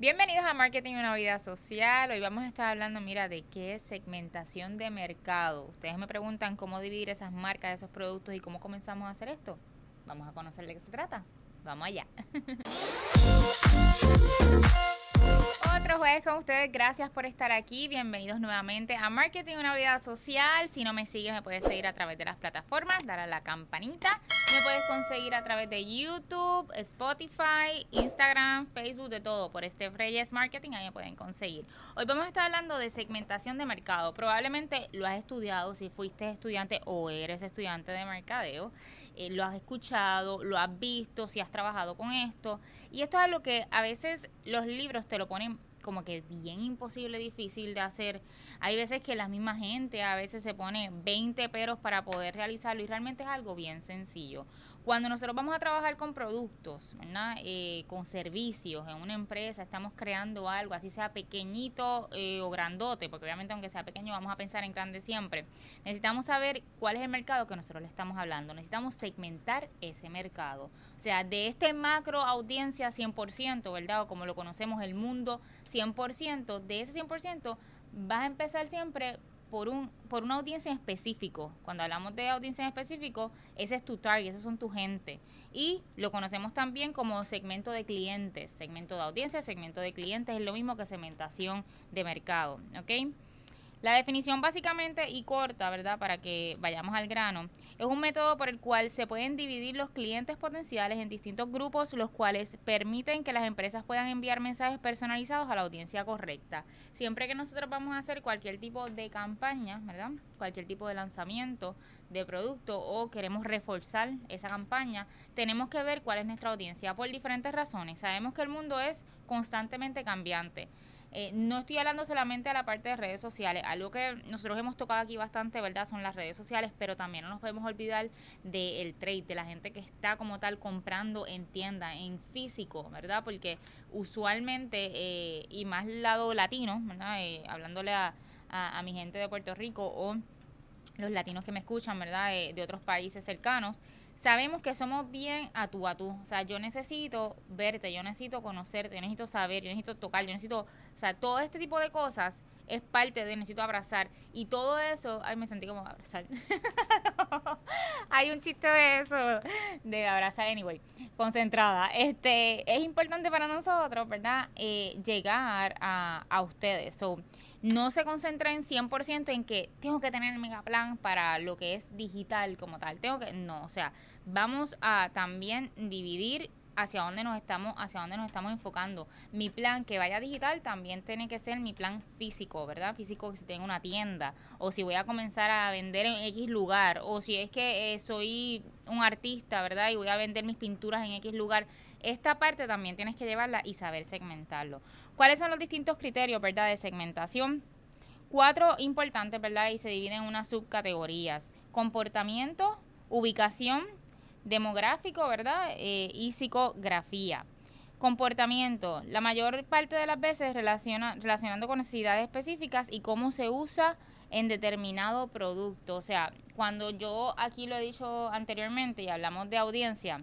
Bienvenidos a Marketing una vida social. Hoy vamos a estar hablando, mira, de qué es segmentación de mercado. Ustedes me preguntan cómo dividir esas marcas, esos productos y cómo comenzamos a hacer esto. Vamos a conocer de qué se trata. Vamos allá. Otro jueves con ustedes, gracias por estar aquí, bienvenidos nuevamente a Marketing Una Vida Social. Si no me sigues, me puedes seguir a través de las plataformas, dar a la campanita. Me puedes conseguir a través de YouTube, Spotify, Instagram, Facebook, de todo. Por este Reyes Marketing, ahí me pueden conseguir. Hoy vamos a estar hablando de segmentación de mercado. Probablemente lo has estudiado si fuiste estudiante o eres estudiante de mercadeo. Eh, lo has escuchado, lo has visto, si has trabajado con esto. Y esto es lo que a veces los libros te lo ponen como que bien imposible, difícil de hacer. Hay veces que la misma gente a veces se pone 20 peros para poder realizarlo y realmente es algo bien sencillo. Cuando nosotros vamos a trabajar con productos, ¿verdad? Eh, con servicios en una empresa, estamos creando algo, así sea pequeñito eh, o grandote, porque obviamente aunque sea pequeño vamos a pensar en grande siempre. Necesitamos saber cuál es el mercado que nosotros le estamos hablando. Necesitamos segmentar ese mercado. O sea, de este macro audiencia 100%, ¿verdad? O como lo conocemos, el mundo 100%, de ese 100% vas a empezar siempre por, un, por una audiencia en específico. Cuando hablamos de audiencia en específico, ese es tu target, esos son tu gente. Y lo conocemos también como segmento de clientes. Segmento de audiencia, segmento de clientes es lo mismo que segmentación de mercado. ¿Ok? La definición básicamente y corta, ¿verdad? Para que vayamos al grano, es un método por el cual se pueden dividir los clientes potenciales en distintos grupos, los cuales permiten que las empresas puedan enviar mensajes personalizados a la audiencia correcta. Siempre que nosotros vamos a hacer cualquier tipo de campaña, ¿verdad? Cualquier tipo de lanzamiento de producto o queremos reforzar esa campaña, tenemos que ver cuál es nuestra audiencia por diferentes razones. Sabemos que el mundo es constantemente cambiante. Eh, no estoy hablando solamente de la parte de redes sociales, algo que nosotros hemos tocado aquí bastante, ¿verdad? Son las redes sociales, pero también no nos podemos olvidar del trade, de la gente que está como tal comprando en tienda, en físico, ¿verdad? Porque usualmente, eh, y más lado latino, ¿verdad? Eh, hablándole a, a, mi gente de Puerto Rico o los latinos que me escuchan, ¿verdad? de otros países cercanos, sabemos que somos bien a tú a tú. O sea, yo necesito verte, yo necesito conocerte, yo necesito saber, yo necesito tocar, yo necesito, o sea, todo este tipo de cosas es parte de necesito abrazar y todo eso, ay, me sentí como abrazar. Hay un chiste de eso de abrazar anyway, concentrada. Este, es importante para nosotros, ¿verdad? Eh, llegar a, a ustedes. So, no se concentra en 100% en que tengo que tener el mega plan para lo que es digital como tal. Tengo que no, o sea, vamos a también dividir hacia dónde nos estamos hacia dónde nos estamos enfocando. Mi plan que vaya digital también tiene que ser mi plan físico, ¿verdad? Físico si tengo una tienda o si voy a comenzar a vender en X lugar o si es que eh, soy un artista, ¿verdad? Y voy a vender mis pinturas en X lugar. Esta parte también tienes que llevarla y saber segmentarlo. ¿Cuáles son los distintos criterios, verdad, de segmentación? Cuatro importantes, ¿verdad? Y se dividen en unas subcategorías. Comportamiento, ubicación, demográfico, ¿verdad? Eh, y psicografía. Comportamiento. La mayor parte de las veces relaciona, relacionando con necesidades específicas y cómo se usa en determinado producto. O sea, cuando yo aquí lo he dicho anteriormente y hablamos de audiencia,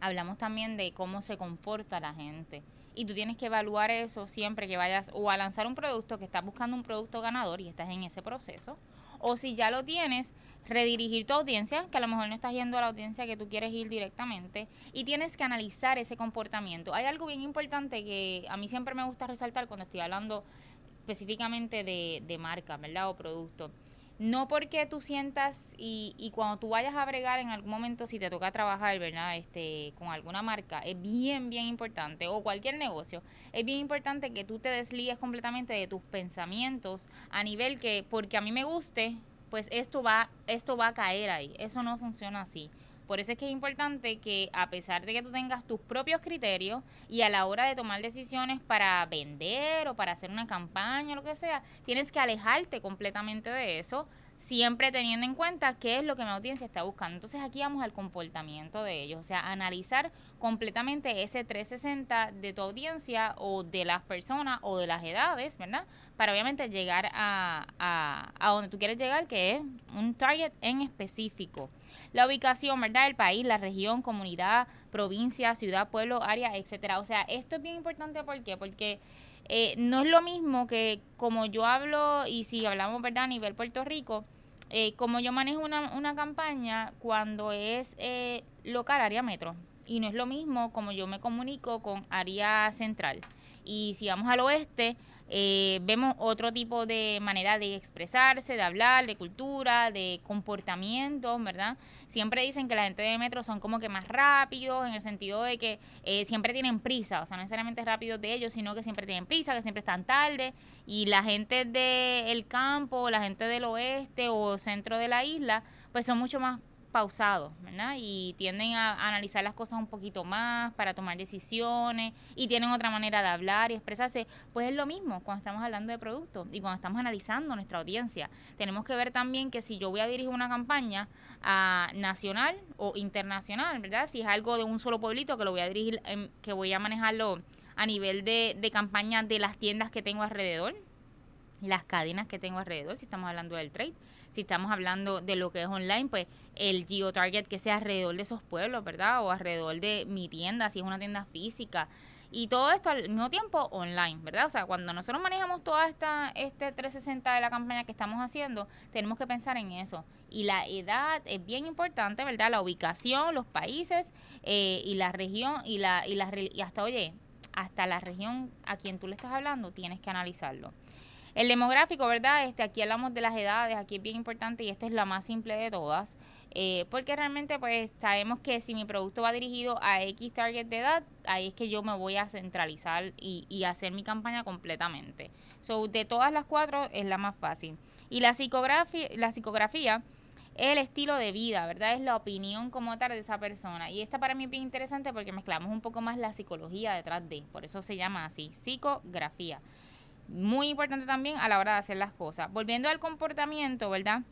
hablamos también de cómo se comporta la gente y tú tienes que evaluar eso siempre que vayas o a lanzar un producto que estás buscando un producto ganador y estás en ese proceso o si ya lo tienes redirigir tu audiencia, que a lo mejor no estás yendo a la audiencia que tú quieres ir directamente, y tienes que analizar ese comportamiento. Hay algo bien importante que a mí siempre me gusta resaltar cuando estoy hablando específicamente de, de marca, ¿verdad? O producto no porque tú sientas y, y cuando tú vayas a bregar en algún momento si te toca trabajar, ¿verdad? Este, con alguna marca, es bien, bien importante, o cualquier negocio, es bien importante que tú te desligues completamente de tus pensamientos a nivel que, porque a mí me guste, pues esto va, esto va a caer ahí. Eso no funciona así. Por eso es que es importante que a pesar de que tú tengas tus propios criterios y a la hora de tomar decisiones para vender o para hacer una campaña o lo que sea, tienes que alejarte completamente de eso, siempre teniendo en cuenta qué es lo que mi audiencia está buscando. Entonces aquí vamos al comportamiento de ellos, o sea, analizar completamente ese 360 de tu audiencia o de las personas o de las edades, ¿verdad? Para obviamente llegar a, a, a donde tú quieres llegar, que es un target en específico. La ubicación, ¿verdad? El país, la región, comunidad, provincia, ciudad, pueblo, área, etcétera. O sea, esto es bien importante ¿por qué? Porque eh, no es lo mismo que como yo hablo y si hablamos, ¿verdad? A nivel Puerto Rico, eh, como yo manejo una, una campaña cuando es eh, local, área metro, y no es lo mismo como yo me comunico con área central. Y si vamos al oeste, eh, vemos otro tipo de manera de expresarse, de hablar, de cultura, de comportamiento, ¿verdad? Siempre dicen que la gente de metro son como que más rápidos, en el sentido de que eh, siempre tienen prisa, o sea, no necesariamente rápidos de ellos, sino que siempre tienen prisa, que siempre están tarde, y la gente del campo, la gente del oeste o centro de la isla, pues son mucho más pausados, ¿verdad? Y tienden a, analizar las cosas un poquito más para tomar decisiones y tienen otra manera de hablar y expresarse. Pues es lo mismo cuando estamos hablando de productos y cuando estamos analizando nuestra audiencia. Tenemos que ver también que si yo voy a dirigir una campaña a nacional o internacional, ¿verdad? Si es algo de un solo pueblito que lo voy a dirigir, que voy a manejarlo a nivel de, de campaña de las tiendas que tengo alrededor, las cadenas que tengo alrededor, si estamos hablando del trade si estamos hablando de lo que es online, pues el geo-target que sea alrededor de esos pueblos, ¿verdad? O alrededor de mi tienda, si es una tienda física. Y todo esto al mismo tiempo online, ¿verdad? O sea, cuando nosotros manejamos toda esta este 360 de la campaña que estamos haciendo, tenemos que pensar en eso. Y la edad es bien importante, ¿verdad? La ubicación, los países eh, y la región y la y la y hasta oye, hasta la región a quien tú le estás hablando, tienes que analizarlo. El demográfico, ¿verdad? Este, aquí hablamos de las edades, aquí es bien importante y esta es la más simple de todas. Eh, porque realmente pues sabemos que si mi producto va dirigido a X target de edad, ahí es que yo me voy a centralizar y, y hacer mi campaña completamente. So, de todas las cuatro es la más fácil. Y la psicografía, la psicografía es el estilo de vida, ¿verdad? Es la opinión como tal de esa persona. Y esta para mí es bien interesante porque mezclamos un poco más la psicología detrás de, por eso se llama así, psicografía muy importante también a la hora de hacer las cosas. Volviendo al comportamiento, ¿verdad?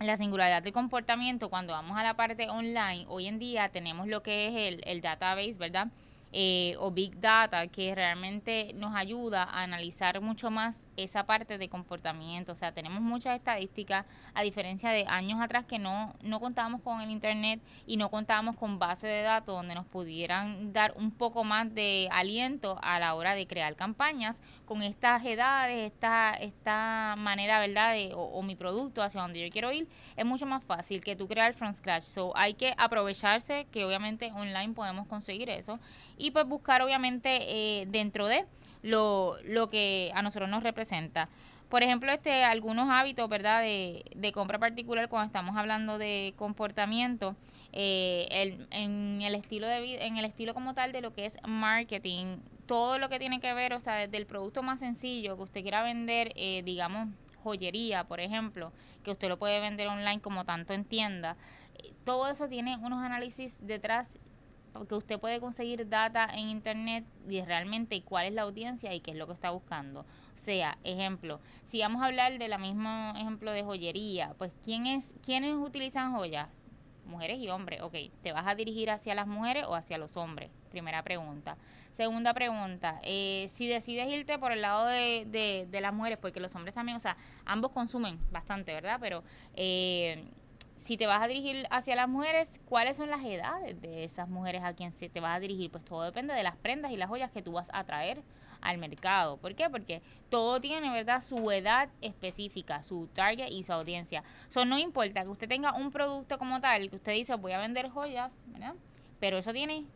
La singularidad del comportamiento, cuando vamos a la parte online, hoy en día tenemos lo que es el, el database, ¿verdad? Eh, o Big Data, que realmente nos ayuda a analizar mucho más esa parte de comportamiento. O sea, tenemos muchas estadísticas, a diferencia de años atrás que no, no contábamos con el Internet y no contábamos con base de datos donde nos pudieran dar un poco más de aliento a la hora de crear campañas con estas edades, esta, esta manera, ¿verdad? De, o, mi producto hacia donde yo quiero ir, es mucho más fácil que tú crear from scratch. So, hay que aprovecharse que obviamente online podemos conseguir eso y pues buscar obviamente eh, dentro de lo, lo que a nosotros nos representa. Por ejemplo, este algunos hábitos, ¿verdad? De, de compra particular cuando estamos hablando de comportamiento, eh, el, en el estilo de en el estilo como tal de lo que es marketing, todo lo que tiene que ver, o sea, desde el producto más sencillo que usted quiera vender, eh, digamos joyería, por ejemplo, que usted lo puede vender online como tanto en tienda, eh, todo eso tiene unos análisis detrás porque usted puede conseguir data en internet y realmente cuál es la audiencia y qué es lo que está buscando. O sea, ejemplo, si vamos a hablar de la mismo ejemplo de joyería, pues ¿quién es, ¿quiénes utilizan joyas? Mujeres y hombres. Ok, ¿te vas a dirigir hacia las mujeres o hacia los hombres? Primera pregunta. Segunda pregunta, eh, si decides irte por el lado de, de, de, las mujeres, porque los hombres también, o sea, ambos consumen bastante, ¿verdad? Pero... Eh, si te vas a dirigir hacia las mujeres, ¿cuáles son las edades de esas mujeres a quien se te vas a dirigir? Pues todo depende de las prendas y las joyas que tú vas a traer al mercado. ¿Por qué? Porque todo tiene, ¿verdad?, su edad específica, su target y su audiencia. Eso no importa que usted tenga un producto como tal, que usted dice, voy a vender joyas, ¿verdad? Pero eso tiene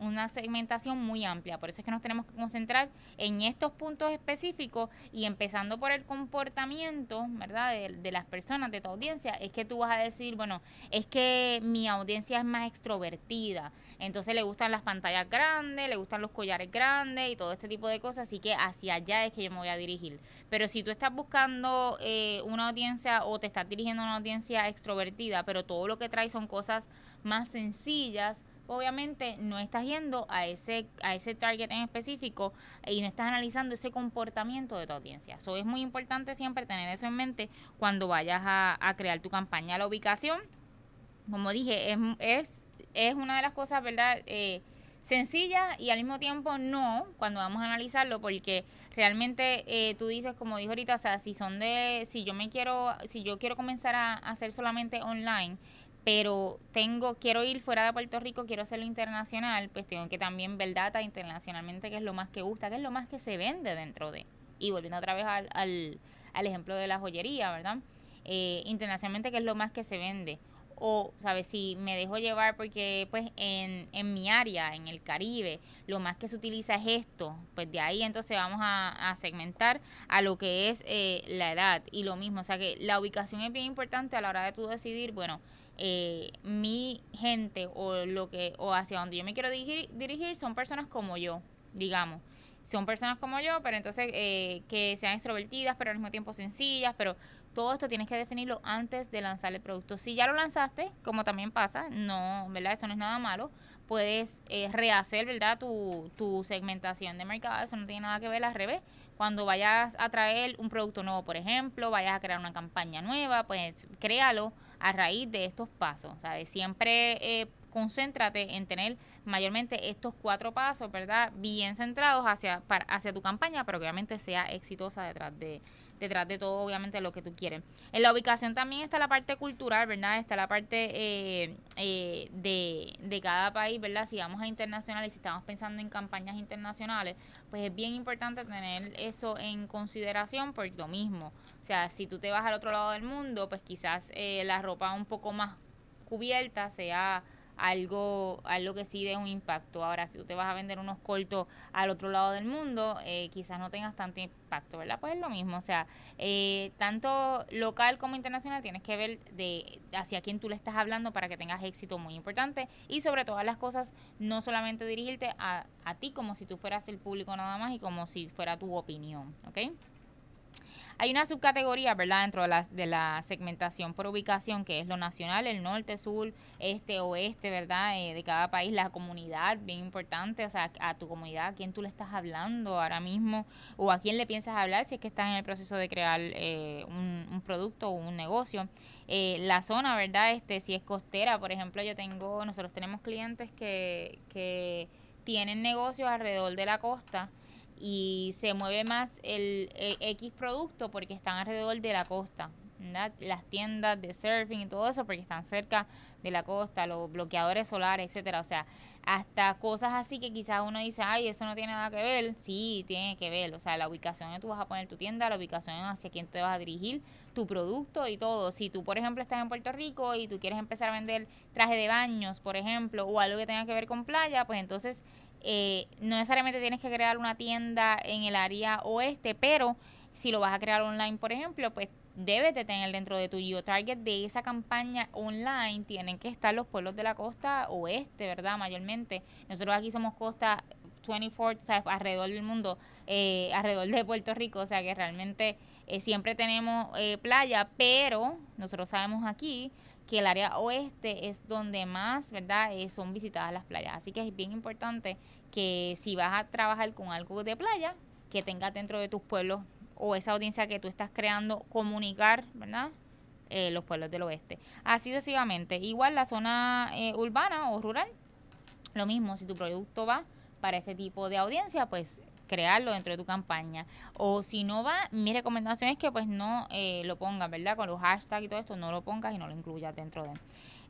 una segmentación muy amplia. Por eso es que nos tenemos que concentrar en estos puntos específicos y empezando por el comportamiento, ¿verdad? De, las personas, de tu audiencia, es que tú vas a decir, bueno, es que mi audiencia es más extrovertida, entonces le gustan las pantallas grandes, le gustan los collares grandes y todo este tipo de cosas, así que hacia allá es que yo me voy a dirigir. Pero si tú estás buscando eh, una audiencia o te estás dirigiendo a una audiencia extrovertida, pero todo lo que trae son cosas más sencillas, obviamente no estás yendo a ese, a ese target en específico y no estás analizando ese comportamiento de tu audiencia. Eso es muy importante siempre tener eso en mente cuando vayas a, crear tu campaña. La ubicación, como dije, es, es, es una de las cosas, ¿verdad? Eh, sencilla y al mismo tiempo no cuando vamos a analizarlo porque realmente eh, tú dices como dijo ahorita o sea si son de si yo me quiero si yo quiero comenzar a hacer solamente online pero tengo, quiero ir fuera de Puerto Rico, quiero hacerlo internacional, pues tengo que también ver data internacionalmente, que es lo más que gusta, que es lo más que se vende dentro de. Y volviendo otra vez al, al, al ejemplo de la joyería, ¿verdad? Eh, internacionalmente, que es lo más que se vende o, ¿sabes? Si me dejo llevar porque, pues, en, en mi área, en el Caribe, lo más que se utiliza es esto, pues de ahí entonces vamos a, segmentar a lo que es eh, la edad y lo mismo, o sea que la ubicación es bien importante a la hora de tú decidir, bueno, eh, mi gente o lo que o hacia donde yo me quiero dirigir, dirigir son personas como yo, digamos son personas como yo, pero entonces eh, que sean extrovertidas, pero al mismo tiempo sencillas, pero todo esto tienes que definirlo antes de lanzar el producto. Si ya lo lanzaste, como también pasa, no, ¿verdad? Eso no es nada malo. Puedes eh, rehacer, ¿verdad? Tu, tu segmentación de mercado. Eso no tiene nada que ver al revés. Cuando vayas a traer un producto nuevo, por ejemplo, vayas a crear una campaña nueva, pues créalo a raíz de estos pasos. ¿sabes? Siempre eh, concéntrate en tener mayormente estos cuatro pasos, ¿verdad? Bien centrados hacia, hacia tu campaña, pero que obviamente sea exitosa detrás de, detrás de todo, obviamente, lo que tú quieres. En la ubicación también está la parte cultural, ¿verdad? Está la parte eh, eh, de, de cada país, ¿verdad? Si vamos a internacional y si estamos pensando en campañas internacionales, pues es bien importante tener eso en consideración por lo mismo. O sea, si tú te vas al otro lado del mundo, pues quizás eh, la ropa un poco más cubierta sea algo, algo que sí dé un impacto. Ahora, si tú te vas a vender unos cortos al otro lado del mundo, eh, quizás no tengas tanto impacto, ¿verdad? Pues es lo mismo, o sea, eh, tanto local como internacional tienes que ver de hacia quién tú le estás hablando para que tengas éxito muy importante y sobre todas las cosas, no solamente dirigirte a, a ti como si tú fueras el público nada más y como si fuera tu opinión, ¿ok? Hay una subcategoría, ¿verdad?, dentro de la, de la segmentación por ubicación, que es lo nacional, el norte, sur, este, oeste, ¿verdad?, eh, de cada país, la comunidad, bien importante, o sea, a tu comunidad, a quién tú le estás hablando ahora mismo, o a quién le piensas hablar si es que estás en el proceso de crear eh, un, un, producto o un negocio. Eh, la zona, ¿verdad?, este, si es costera, por ejemplo, yo tengo, nosotros tenemos clientes que, que tienen negocios alrededor de la costa, y se mueve más el, X producto porque están alrededor de la costa. Las tiendas de surfing y todo eso porque están cerca de la costa, los bloqueadores solares, etcétera. O sea, hasta cosas así que quizás uno dice, ay, eso no tiene nada que ver. Sí, tiene que ver. O sea, la ubicación donde tú vas a poner tu tienda, la ubicación hacia quién te vas a dirigir, tu producto y todo. Si tú, por ejemplo, estás en Puerto Rico y tú quieres empezar a vender traje de baños, por ejemplo, o algo que tenga que ver con playa, pues entonces eh, no necesariamente tienes que crear una tienda en el área oeste, pero si lo vas a crear online, por ejemplo, pues debes de tener dentro de tu geo-target de esa campaña online, tienen que estar los pueblos de la costa oeste, ¿verdad? Mayormente. Nosotros aquí somos costa 24, o sea, alrededor del mundo, eh, alrededor de Puerto Rico, o sea que realmente eh, siempre tenemos playa, pero nosotros sabemos aquí que el área oeste es donde más, ¿verdad?, eh, son visitadas las playas. Así que es bien importante que si vas a trabajar con algo de playa, que tengas dentro de tus pueblos o esa audiencia que tú estás creando, comunicar, ¿verdad? Eh, los pueblos del oeste. Así sucesivamente. Igual la zona eh, urbana o rural, lo mismo, si tu producto va para este tipo de audiencia, pues crearlo dentro de tu campaña. O si no va, mi recomendación es que pues no eh, lo pongas, ¿verdad? Con los hashtags y todo esto, no lo pongas y no lo incluyas dentro de...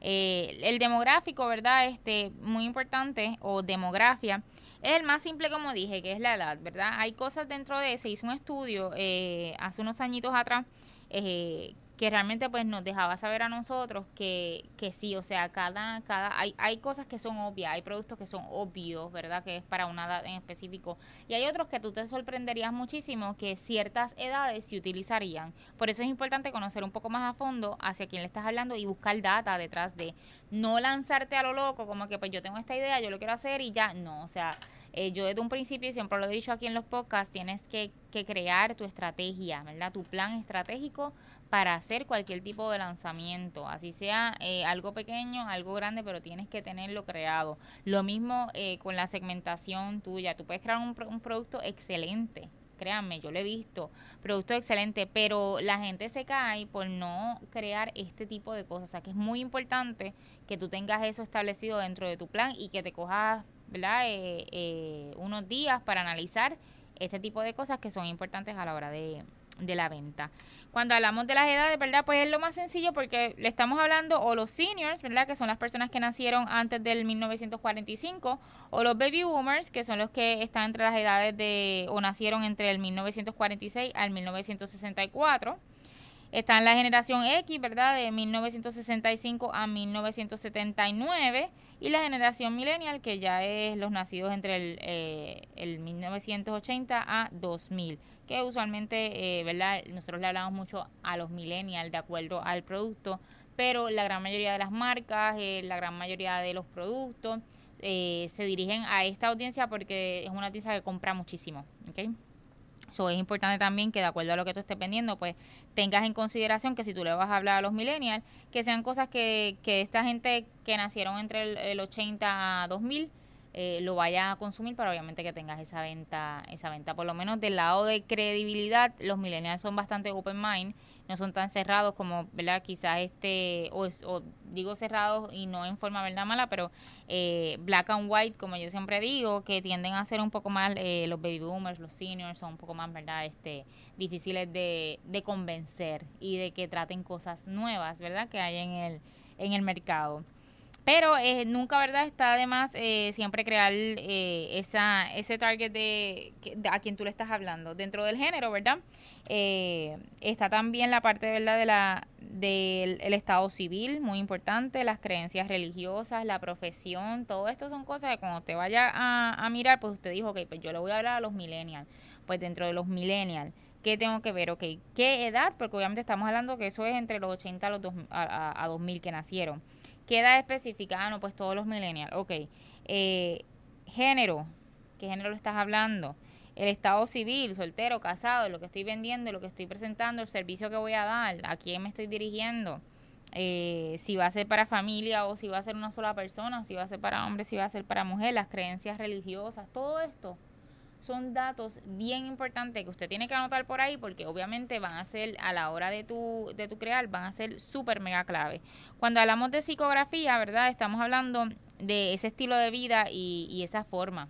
Eh, el demográfico, ¿verdad? Este, muy importante, o demografía, es el más simple como dije, que es la edad, ¿verdad? Hay cosas dentro de, se hizo un estudio eh, hace unos añitos atrás, eh, que realmente pues nos dejaba saber a nosotros que, que sí, o sea, cada, cada, hay, hay cosas que son obvias, hay productos que son obvios, ¿verdad? Que es para una edad en específico. Y hay otros que tú te sorprenderías muchísimo que ciertas edades se utilizarían. Por eso es importante conocer un poco más a fondo hacia quién le estás hablando y buscar data detrás de no lanzarte a lo loco, como que pues yo tengo esta idea, yo lo quiero hacer y ya, no, o sea, eh, yo desde un principio, siempre lo he dicho aquí en los podcasts, tienes que, que crear tu estrategia, ¿verdad? Tu plan estratégico para hacer cualquier tipo de lanzamiento, así sea eh, algo pequeño, algo grande, pero tienes que tenerlo creado. Lo mismo eh, con la segmentación tuya, tú puedes crear un, un producto excelente, créanme, yo lo he visto, producto excelente, pero la gente se cae por no crear este tipo de cosas, o sea que es muy importante que tú tengas eso establecido dentro de tu plan y que te cojas, ¿verdad? Eh, unos días para analizar este tipo de cosas que son importantes a la hora de, de la venta. Cuando hablamos de las edades, ¿verdad? Pues es lo más sencillo porque le estamos hablando o los seniors, ¿verdad? Que son las personas que nacieron antes del 1945, o los baby boomers, que son los que están entre las edades de, o nacieron entre el 1946 al 1964. Está en la generación X, ¿verdad? De 1965 a 1979. Y la generación millennial, que ya es los nacidos entre el, eh, el 1980 a 2000 que usualmente, eh, ¿verdad? Nosotros le hablamos mucho a los millennials de acuerdo al producto, pero la gran mayoría de las marcas, eh, la gran mayoría de los productos eh, se dirigen a esta audiencia porque es una audiencia que compra muchísimo, ¿ok? So, es importante también que de acuerdo a lo que tú estés vendiendo, pues tengas en consideración que si tú le vas a hablar a los millennials, que sean cosas que, que esta gente que nacieron entre el, el 80 a 2000 eh, lo vaya a consumir, pero obviamente que tengas esa venta, esa venta. Por lo menos del lado de credibilidad, los millennials son bastante open mind, no son tan cerrados como, ¿verdad? Quizás este, o, digo cerrados y no en forma, ¿verdad? Mala, pero eh, black and white, como yo siempre digo, que tienden a ser un poco más, eh, los baby boomers, los seniors, son un poco más, ¿verdad? Este, difíciles de, de convencer y de que traten cosas nuevas, ¿verdad? Que hay en el, en el mercado. Pero eh, nunca, ¿verdad? Está además eh, siempre crear eh, esa, ese target de, a quien tú le estás hablando. Dentro del género, ¿verdad? Eh, está también la parte, ¿verdad? De la, del el estado civil, muy importante, las creencias religiosas, la profesión, todo esto son cosas que cuando te vaya a, a mirar, pues usted dijo, ok, pues yo le voy a hablar a los millennials. Pues dentro de los millennials, ¿qué tengo que ver? Ok, ¿qué edad? Porque obviamente estamos hablando que eso es entre los 80 a los dos, a, a 2000 que nacieron ¿Qué edad específica? Ah, no, pues todos los millennials. Ok. Eh, género. ¿Qué género estás hablando? El estado civil, soltero, casado, lo que estoy vendiendo, lo que estoy presentando, el servicio que voy a dar, a quién me estoy dirigiendo. Eh, si va a ser para familia o si va a ser una sola persona, si va a ser para hombre, si va a ser para mujer, las creencias religiosas, todo esto son datos bien importantes que usted tiene que anotar por ahí porque obviamente van a ser a la hora de tu, de tu crear, van a ser súper mega clave. Cuando hablamos de psicografía, ¿verdad? Estamos hablando de ese estilo de vida y, esa forma.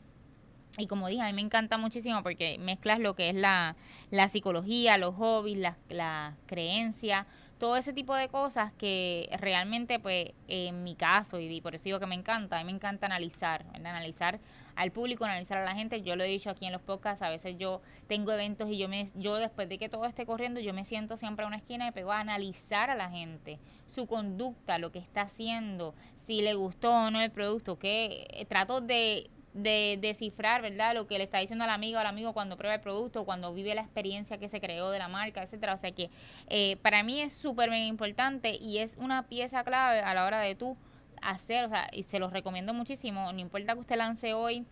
Y como dije, a mí me encanta muchísimo porque mezclas lo que es la, la psicología, los hobbies, las la creencias, todo ese tipo de cosas que realmente, pues, en mi caso, y por eso digo que me encanta, a mí me encanta analizar, analizar al público, analizar a la gente. Yo lo he dicho aquí en los podcasts, a veces yo tengo eventos y yo me yo después de que todo esté corriendo, yo me siento siempre a una esquina y pego a analizar a la gente, su conducta, lo que está haciendo, si le gustó o no el producto, que eh, trato de de descifrar, ¿verdad? Lo que le está diciendo al amigo al amigo cuando prueba el producto, cuando vive la experiencia que se creó de la marca, etcétera. O sea que eh, para mí es súper importante y es una pieza clave a la hora de tú hacer, o sea, y se los recomiendo muchísimo, no importa que usted lance hoy,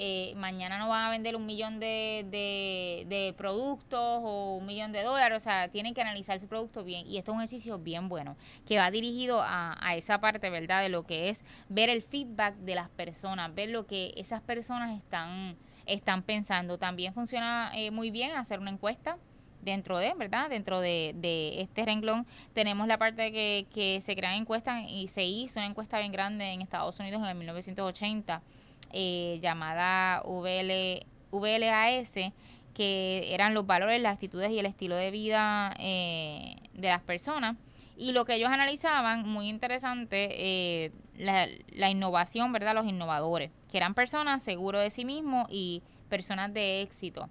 eh, mañana no van a vender un millón de, de, productos o un millón de dólares, o sea, tienen que analizar su producto bien y esto es un ejercicio bien bueno que va dirigido a, esa parte, ¿verdad? De lo que es ver el feedback de las personas, ver lo que esas personas están, están pensando. También funciona eh, muy bien hacer una encuesta dentro de, ¿verdad? Dentro de, de este renglón tenemos la parte que, que se crean encuestas y se hizo una encuesta bien grande en Estados Unidos en el 1980 eh, llamada VL, VLAS que eran los valores, las actitudes y el estilo de vida eh, de las personas. Y lo que ellos analizaban, muy interesante, eh, la, la, innovación, ¿verdad? Los innovadores, que eran personas seguros de sí mismos y personas de éxito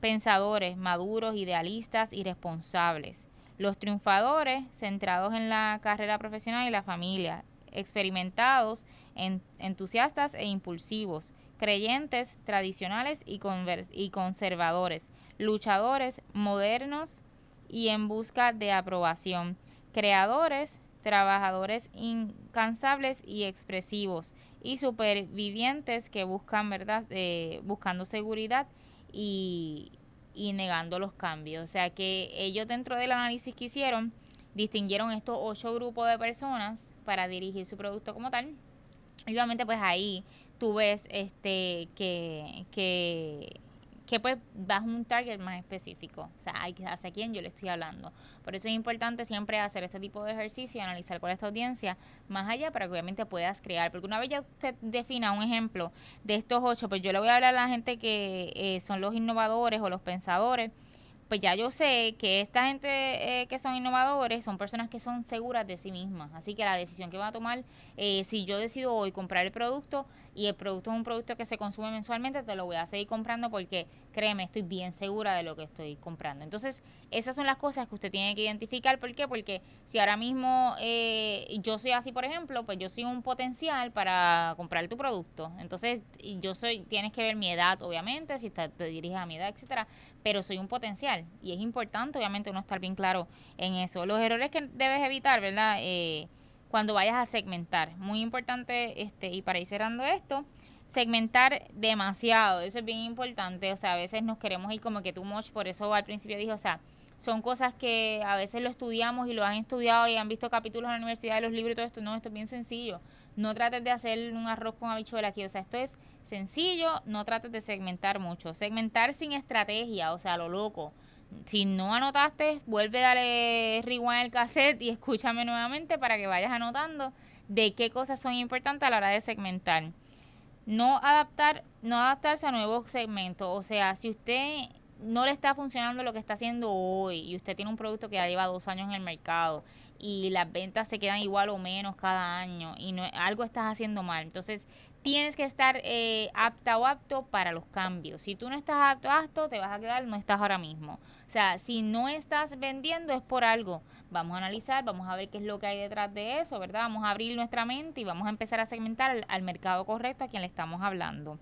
pensadores, maduros, idealistas y responsables. Los triunfadores, centrados en la carrera profesional y la familia. Experimentados, entusiastas e impulsivos. Creyentes, tradicionales y, y conservadores. Luchadores, modernos y en busca de aprobación. Creadores, trabajadores incansables y expresivos y supervivientes que buscan verdad eh, buscando seguridad y, negando los cambios. O sea que ellos dentro del análisis que hicieron distinguieron estos ocho grupos de personas para dirigir su producto como tal. Y obviamente pues ahí tú ves este que, que pues vas un target más específico, o sea, hacia quién yo le estoy hablando. Por eso es importante siempre hacer este tipo de ejercicio y analizar cuál es tu audiencia más allá para que obviamente puedas crear, porque una vez ya usted defina un ejemplo de estos ocho, pues yo le voy a hablar a la gente que eh, son los innovadores o los pensadores, pues ya yo sé que esta gente eh, que son innovadores son personas que son seguras de sí mismas. Así que la decisión que van a tomar, eh, si yo decido hoy comprar el producto y el producto es un producto que se consume mensualmente, te lo voy a seguir comprando porque créeme, estoy bien segura de lo que estoy comprando. Entonces, esas son las cosas que usted tiene que identificar. ¿Por qué? Porque si ahora mismo eh, yo soy así, por ejemplo, pues yo soy un potencial para comprar tu producto. Entonces, yo soy, tienes que ver mi edad, obviamente, si te, te diriges a mi edad, etcétera, pero soy un potencial y es importante, obviamente, uno estar bien claro en eso. Los errores que debes evitar, ¿verdad? Eh, cuando vayas a segmentar. Muy importante, este, y para ir cerrando esto, segmentar demasiado, eso es bien importante, o sea, a veces nos queremos ir como que too much, por eso al principio dije, o sea, son cosas que a veces lo estudiamos y lo han estudiado y han visto capítulos en la universidad de los libros y todo esto, no, esto es bien sencillo, no trates de hacer un arroz con habichuela aquí, o sea, esto es sencillo, no trates de segmentar mucho, segmentar sin estrategia, o sea, lo loco, si no anotaste, vuelve a darle rewind al cassette y escúchame nuevamente para que vayas anotando de qué cosas son importantes a la hora de segmentar no adaptar, no adaptarse a nuevos segmentos. O sea, si usted no le está funcionando lo que está haciendo hoy y usted tiene un producto que ya lleva dos años en el mercado y las ventas se quedan igual o menos cada año y no, algo estás haciendo mal. Entonces, tienes que estar eh, apta o apto para los cambios. Si tú no estás apto apto, te vas a quedar, no estás ahora mismo. O sea, si no estás vendiendo es por algo. Vamos a analizar, vamos a ver qué es lo que hay detrás de eso, ¿verdad? Vamos a abrir nuestra mente y vamos a empezar a segmentar al, mercado correcto a quien le estamos hablando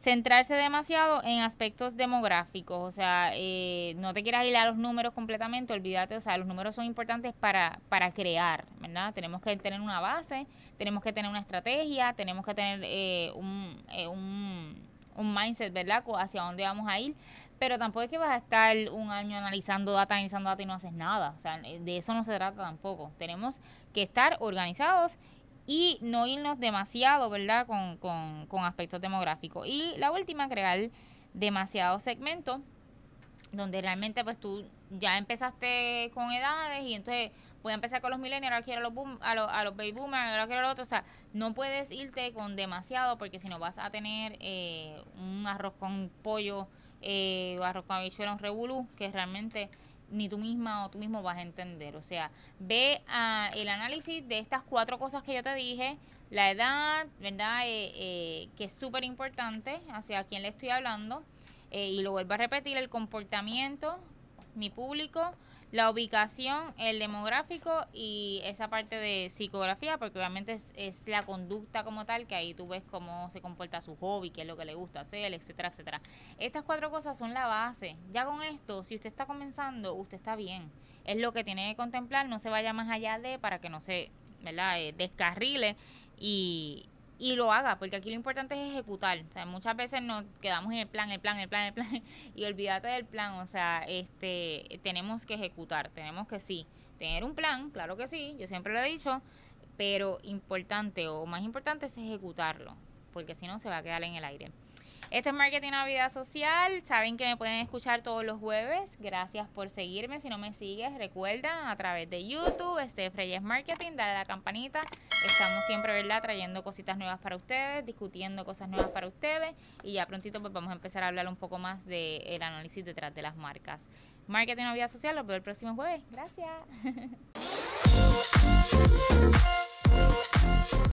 centrarse demasiado en aspectos demográficos, o sea, eh, no te quieras ir a los números completamente, olvídate, o sea, los números son importantes para, para crear, ¿verdad? Tenemos que tener una base, tenemos que tener una estrategia, tenemos que tener eh, un, eh, un, un mindset, ¿verdad? Hacia dónde vamos a ir, pero tampoco es que vas a estar un año analizando data, analizando data y no haces nada. O sea, de eso no se trata tampoco. Tenemos que estar organizados y no irnos demasiado, ¿verdad? Con, con, con aspectos demográficos. Y la última, crear demasiados segmentos donde realmente pues tú ya empezaste con edades y entonces voy a empezar con los millennials, ahora quiero a los, boom, a, los, a los baby boomers, ahora quiero a los otros. O sea, no puedes irte con demasiado porque si no vas a tener eh, un arroz con pollo eh, con habichuela, un revolú, que realmente ni tú misma o tú mismo vas a entender. O sea, ve a el análisis de estas cuatro cosas que yo te dije, la edad, ¿verdad? Eh, eh, que es súper importante, hacia quién le estoy hablando, eh, y lo vuelvo a repetir, el comportamiento, mi público, la ubicación, el demográfico y esa parte de psicografía, porque obviamente es, la conducta como tal, que ahí tú ves cómo se comporta su hobby, qué es lo que le gusta hacer, etcétera, etcétera. Estas cuatro cosas son la base. Ya con esto, si usted está comenzando, usted está bien. Es lo que tiene que contemplar, no se vaya más allá de para que no se ¿verdad? Eh, descarrile y, y lo haga, porque aquí lo importante es ejecutar. O sea, muchas veces nos quedamos en el plan, el plan, el plan, el plan, y olvídate del plan. O sea, este, tenemos que ejecutar, tenemos que sí, tener un plan, claro que sí, yo siempre lo he dicho, pero importante o más importante es ejecutarlo, porque si no se va a quedar en el aire. Este es Marketing Vida Social. Saben que me pueden escuchar todos los jueves. Gracias por seguirme. Si no me sigues, recuerda a través de YouTube, este Freyes Marketing, dale a la campanita. Estamos siempre, ¿verdad? Trayendo cositas nuevas para ustedes, discutiendo cosas nuevas para ustedes. Y ya prontito pues vamos a empezar a hablar un poco más del análisis detrás de las marcas. Marketing Vida Social, lo veo el próximo jueves. Gracias.